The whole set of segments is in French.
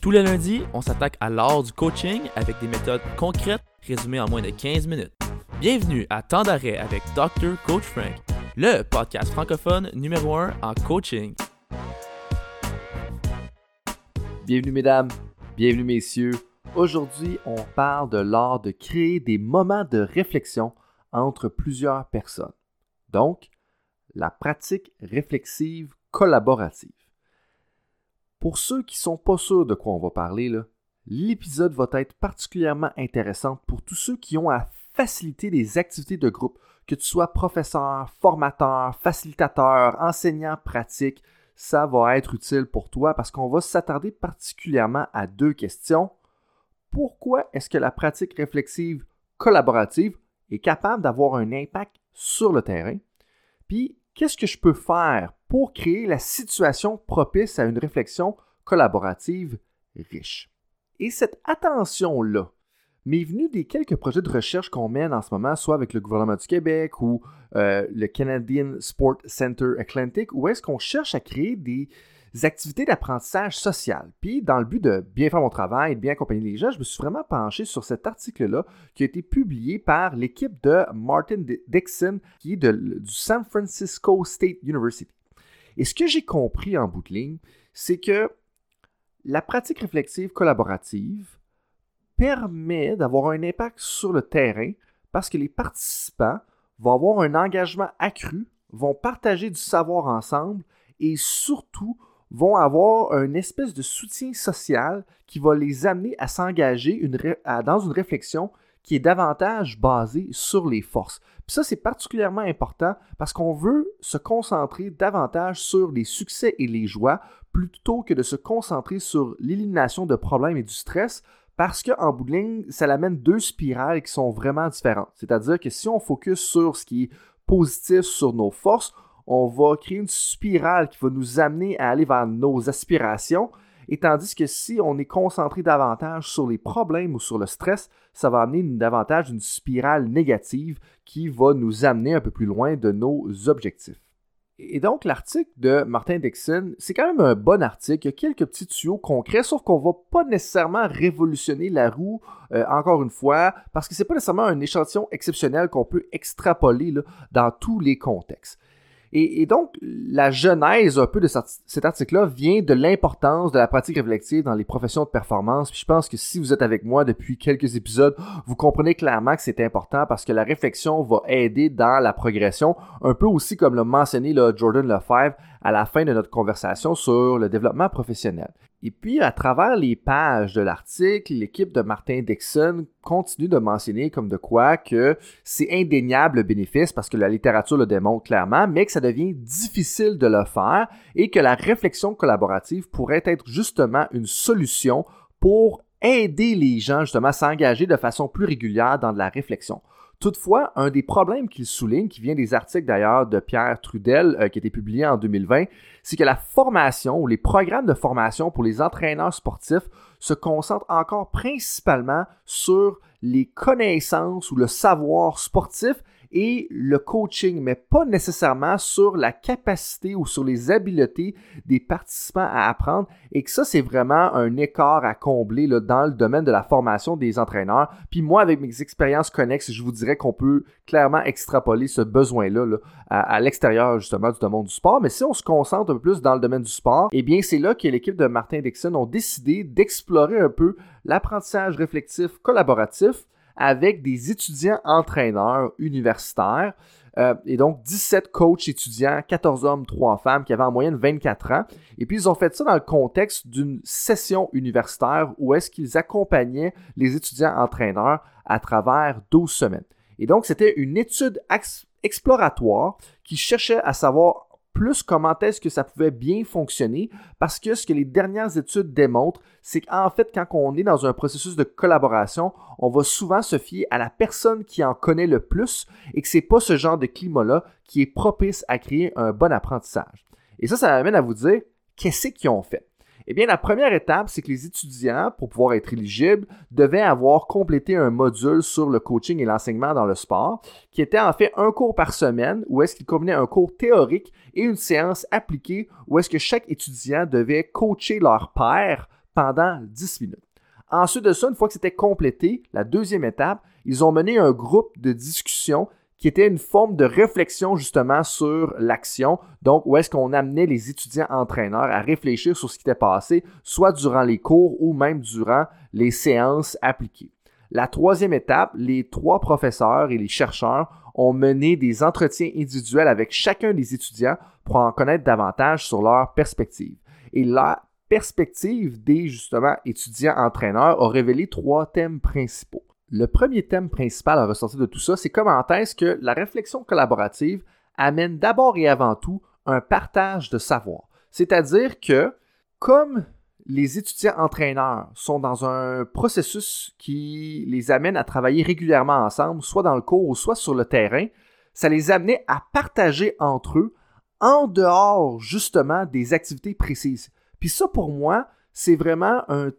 Tous les lundis, on s'attaque à l'art du coaching avec des méthodes concrètes résumées en moins de 15 minutes. Bienvenue à Temps d'arrêt avec Dr. Coach Frank, le podcast francophone numéro 1 en coaching. Bienvenue mesdames, bienvenue messieurs. Aujourd'hui, on parle de l'art de créer des moments de réflexion entre plusieurs personnes. Donc, la pratique réflexive collaborative. Pour ceux qui ne sont pas sûrs de quoi on va parler, l'épisode va être particulièrement intéressant pour tous ceux qui ont à faciliter les activités de groupe, que tu sois professeur, formateur, facilitateur, enseignant pratique, ça va être utile pour toi parce qu'on va s'attarder particulièrement à deux questions. Pourquoi est-ce que la pratique réflexive collaborative est capable d'avoir un impact sur le terrain? Puis, qu'est-ce que je peux faire pour créer la situation propice à une réflexion collaborative riche. Et cette attention-là m'est venue des quelques projets de recherche qu'on mène en ce moment, soit avec le gouvernement du Québec ou euh, le Canadian Sport Center Atlantic, où est-ce qu'on cherche à créer des activités d'apprentissage social. Puis, dans le but de bien faire mon travail et de bien accompagner les gens, je me suis vraiment penché sur cet article-là qui a été publié par l'équipe de Martin Dixon, qui est du San Francisco State University. Et ce que j'ai compris en bout de ligne, c'est que la pratique réflexive collaborative permet d'avoir un impact sur le terrain parce que les participants vont avoir un engagement accru, vont partager du savoir ensemble et surtout vont avoir une espèce de soutien social qui va les amener à s'engager dans une réflexion qui est davantage basée sur les forces. Puis ça, c'est particulièrement important parce qu'on veut se concentrer davantage sur les succès et les joies plutôt que de se concentrer sur l'élimination de problèmes et du stress parce qu'en bout de ligne, ça amène deux spirales qui sont vraiment différentes. C'est-à-dire que si on focus sur ce qui est positif, sur nos forces, on va créer une spirale qui va nous amener à aller vers nos aspirations. Et tandis que si on est concentré davantage sur les problèmes ou sur le stress, ça va amener davantage une spirale négative qui va nous amener un peu plus loin de nos objectifs. Et donc, l'article de Martin Dixon, c'est quand même un bon article. Il y a quelques petits tuyaux concrets, sauf qu'on va pas nécessairement révolutionner la roue, euh, encore une fois, parce que ce n'est pas nécessairement un échantillon exceptionnel qu'on peut extrapoler dans tous les contextes. Et, donc, la genèse un peu de cet article-là vient de l'importance de la pratique réflexive dans les professions de performance. Puis je pense que si vous êtes avec moi depuis quelques épisodes, vous comprenez clairement que c'est important parce que la réflexion va aider dans la progression, un peu aussi comme l'a mentionné Jordan Lefebvre à la fin de notre conversation sur le développement professionnel. Et puis, à travers les pages de l'article, l'équipe de Martin Dixon continue de mentionner comme de quoi que c'est indéniable le bénéfice parce que la littérature le démontre clairement, mais que ça devient difficile de le faire et que la réflexion collaborative pourrait être justement une solution pour aider les gens justement à s'engager de façon plus régulière dans de la réflexion. Toutefois, un des problèmes qu'il souligne, qui vient des articles d'ailleurs de Pierre Trudel, euh, qui a été publié en 2020, c'est que la formation ou les programmes de formation pour les entraîneurs sportifs se concentrent encore principalement sur les connaissances ou le savoir sportif et le coaching, mais pas nécessairement sur la capacité ou sur les habiletés des participants à apprendre. Et que ça, c'est vraiment un écart à combler dans le domaine de la formation des entraîneurs. Puis moi, avec mes expériences connexes, je vous dirais qu'on peut clairement extrapoler ce besoin-là à, l'extérieur justement du domaine du sport. Mais si on se concentre un peu plus dans le domaine du sport, eh bien, c'est là que l'équipe de Martin Dixon ont décidé d'explorer un peu l'apprentissage réflectif collaboratif avec des étudiants entraîneurs universitaires. Euh, et donc 17 coachs étudiants, 14 hommes, 3 femmes, qui avaient en moyenne 24 ans. Et puis ils ont fait ça dans le contexte d'une session universitaire où est-ce qu'ils accompagnaient les étudiants entraîneurs à travers 12 semaines. Et donc c'était une étude exploratoire qui cherchait à savoir plus comment est-ce que ça pouvait bien fonctionner, parce que ce que les dernières études démontrent, c'est qu'en fait, quand on est dans un processus de collaboration, on va souvent se fier à la personne qui en connaît le plus et que c'est pas ce genre de climat-là qui est propice à créer un bon apprentissage. Et ça, ça m'amène à vous dire, qu'est-ce qu'ils ont fait? Eh bien, la première étape, c'est que les étudiants, pour pouvoir être éligibles, devaient avoir complété un module sur le coaching et l'enseignement dans le sport, qui était en fait un cours par semaine, où est-ce qu'il combinait un cours théorique et une séance appliquée, où est-ce que chaque étudiant devait coacher leur père pendant 10 minutes. Ensuite de ça, une fois que c'était complété, la deuxième étape, ils ont mené un groupe de discussion qui était une forme de réflexion justement sur l'action. Donc, où est-ce qu'on amenait les étudiants entraîneurs à réfléchir sur ce qui était passé, soit durant les cours ou même durant les séances appliquées. La troisième étape, les trois professeurs et les chercheurs ont mené des entretiens individuels avec chacun des étudiants pour en connaître davantage sur leur perspective. Et la perspective des justement étudiants entraîneurs a révélé trois thèmes principaux. Le premier thème principal à ressortir de tout ça, c'est comment est-ce que la réflexion collaborative amène d'abord et avant tout un partage de savoir. C'est-à-dire que comme les étudiants entraîneurs sont dans un processus qui les amène à travailler régulièrement ensemble, soit dans le cours ou soit sur le terrain, ça les amenait à partager entre eux en dehors justement des activités précises. Puis ça, pour moi, c'est vraiment un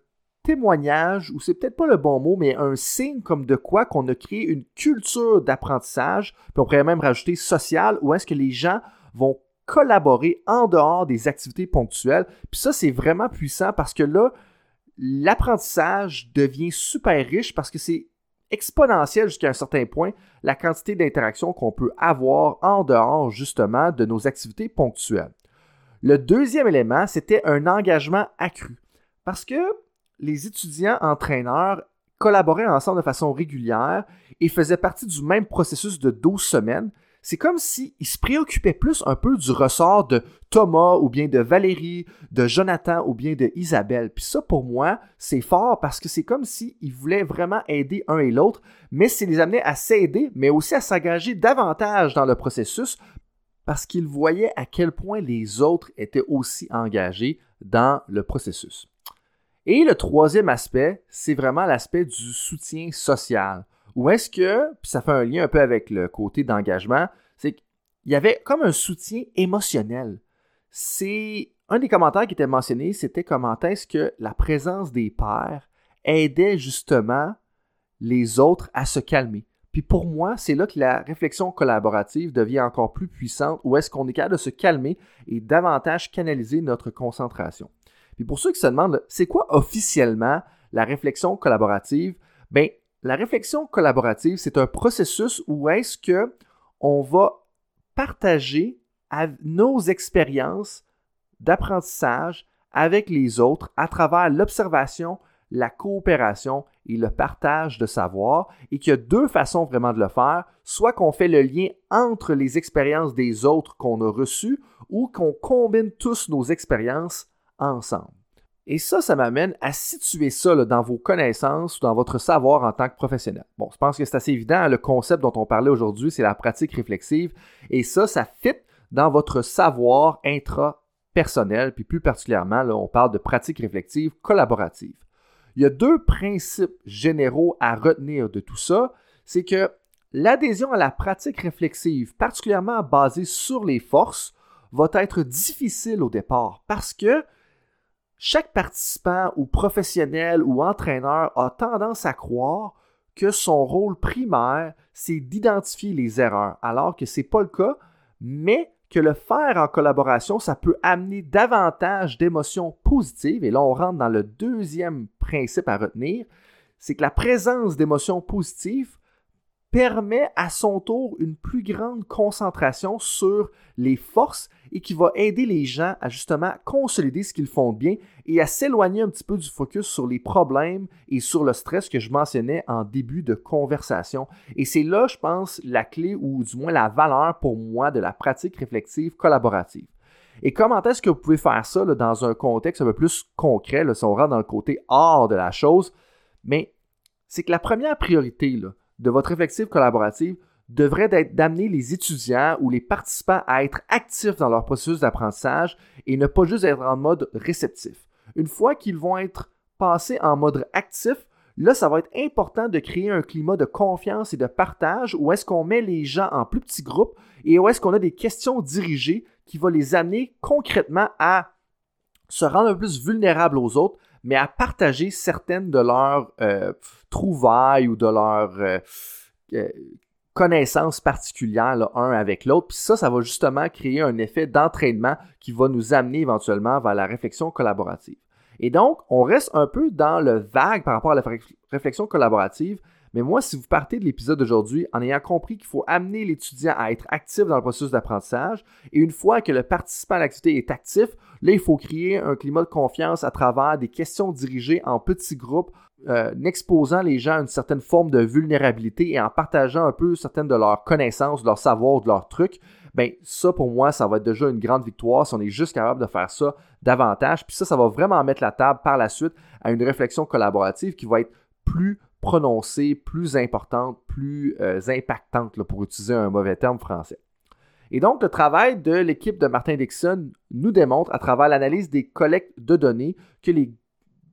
témoignage, ou c'est peut-être pas le bon mot, mais un signe comme de quoi qu'on a créé une culture d'apprentissage, puis on pourrait même rajouter social, où est-ce que les gens vont collaborer en dehors des activités ponctuelles. Puis ça, c'est vraiment puissant parce que là, l'apprentissage devient super riche parce que c'est exponentiel jusqu'à un certain point la quantité d'interactions qu'on peut avoir en dehors justement de nos activités ponctuelles. Le deuxième élément, c'était un engagement accru. Parce que les étudiants entraîneurs collaboraient ensemble de façon régulière et faisaient partie du même processus de 12 semaines, c'est comme s'ils se préoccupaient plus un peu du ressort de Thomas ou bien de Valérie, de Jonathan ou bien de Isabelle. Puis ça, pour moi, c'est fort parce que c'est comme s'ils voulaient vraiment aider un et l'autre, mais c'est les amenait à s'aider, mais aussi à s'engager davantage dans le processus parce qu'ils voyaient à quel point les autres étaient aussi engagés dans le processus. Et le troisième aspect, c'est vraiment l'aspect du soutien social. Ou est-ce que, puis ça fait un lien un peu avec le côté d'engagement, c'est qu'il y avait comme un soutien émotionnel. C'est un des commentaires qui était mentionné, c'était comment est-ce que la présence des pères aidait justement les autres à se calmer. Puis pour moi, c'est là que la réflexion collaborative devient encore plus puissante, où est-ce qu'on est capable de se calmer et davantage canaliser notre concentration. Puis pour ceux qui se demandent, c'est quoi officiellement la réflexion collaborative? Bien, la réflexion collaborative, c'est un processus où est-ce que on va partager nos expériences d'apprentissage avec les autres à travers l'observation, la coopération et le partage de savoir et qu'il y a deux façons vraiment de le faire, soit qu'on fait le lien entre les expériences des autres qu'on a reçues ou qu'on combine tous nos expériences ensemble. Et ça, ça m'amène à situer ça dans vos connaissances ou dans votre savoir en tant que professionnel. Bon, je pense que c'est assez évident. Le concept dont on parlait aujourd'hui, c'est la pratique réflexive. Et ça, ça fit dans votre savoir intrapersonnel. Puis plus particulièrement, là, on parle de pratique réflexive collaborative. Il y a deux principes généraux à retenir de tout ça. C'est que l'adhésion à la pratique réflexive, particulièrement basée sur les forces, va être difficile au départ parce que chaque participant ou professionnel ou entraîneur a tendance à croire que son rôle primaire, c'est d'identifier les erreurs, alors que ce n'est pas le cas, mais que le faire en collaboration, ça peut amener davantage d'émotions positives. Et là, on rentre dans le deuxième principe à retenir, c'est que la présence d'émotions positives permet à son tour une plus grande concentration sur les forces et qui va aider les gens à justement consolider ce qu'ils font bien et à s'éloigner un petit peu du focus sur les problèmes et sur le stress que je mentionnais en début de conversation. Et c'est là, je pense, la clé ou du moins la valeur pour moi de la pratique réflexive collaborative. Et comment est-ce que vous pouvez faire ça dans un contexte un peu plus concret, là, si on rentre dans le côté hors de la chose? Mais c'est que la première priorité, là, de votre réflexive collaborative devrait être d'amener les étudiants ou les participants à être actifs dans leur processus d'apprentissage et ne pas juste être en mode réceptif. Une fois qu'ils vont être passés en mode actif, là, ça va être important de créer un climat de confiance et de partage où est-ce qu'on met les gens en plus petits groupes et où est-ce qu'on a des questions dirigées qui vont les amener concrètement à se rendre un peu plus vulnérables aux autres, mais à partager certaines de leurs euh, trouvailles ou de leurs euh, euh, connaissances particulières un avec l'autre. Puis ça, ça va justement créer un effet d'entraînement qui va nous amener éventuellement vers la réflexion collaborative. Et donc, on reste un peu dans le vague par rapport à la réflexion collaborative, mais moi, si vous partez de l'épisode d'aujourd'hui en ayant compris qu'il faut amener l'étudiant à être actif dans le processus d'apprentissage, et une fois que le participant à l'activité est actif, là, il faut créer un climat de confiance à travers des questions dirigées en petits groupes, euh, en exposant les gens à une certaine forme de vulnérabilité et en partageant un peu certaines de leurs connaissances, de leurs savoirs, de leurs trucs. Ben, ça, pour moi, ça va être déjà une grande victoire si on est juste capable de faire ça davantage. Puis ça, ça va vraiment mettre la table par la suite à une réflexion collaborative qui va être plus prononcée, plus importante, plus euh, impactante, pour utiliser un mauvais terme français. Et donc, le travail de l'équipe de Martin Dixon nous démontre, à travers l'analyse des collectes de données, que,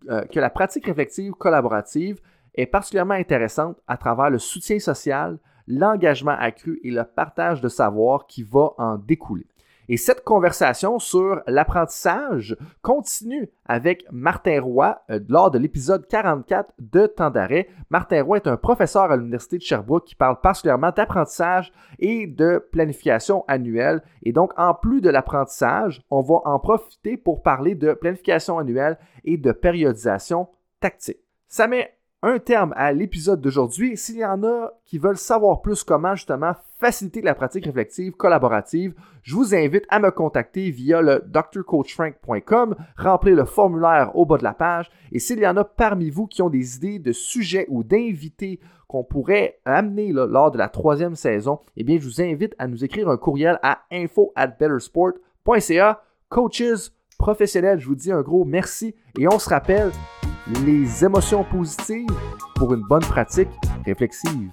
euh, que la pratique réflexive collaborative est particulièrement intéressante à travers le soutien social, l'engagement accru et le partage de savoir qui va en découler. Et cette conversation sur l'apprentissage continue avec Martin Roy euh, lors de l'épisode 44 de Temps d'arrêt. Martin Roy est un professeur à l'Université de Sherbrooke qui parle particulièrement d'apprentissage et de planification annuelle. Et donc, en plus de l'apprentissage, on va en profiter pour parler de planification annuelle et de périodisation tactique. Ça met un terme à l'épisode d'aujourd'hui. S'il y en a qui veulent savoir plus comment justement faciliter la pratique réflexive collaborative, je vous invite à me contacter via le drcoachfrank.com, remplir le formulaire au bas de la page et s'il y en a parmi vous qui ont des idées de sujets ou d'invités qu'on pourrait amener lors de la troisième saison, eh bien je vous invite à nous écrire un courriel à info at bettersport.ca. Coaches professionnels, je vous dis un gros merci et on se rappelle, les émotions positives pour une bonne pratique réflexive.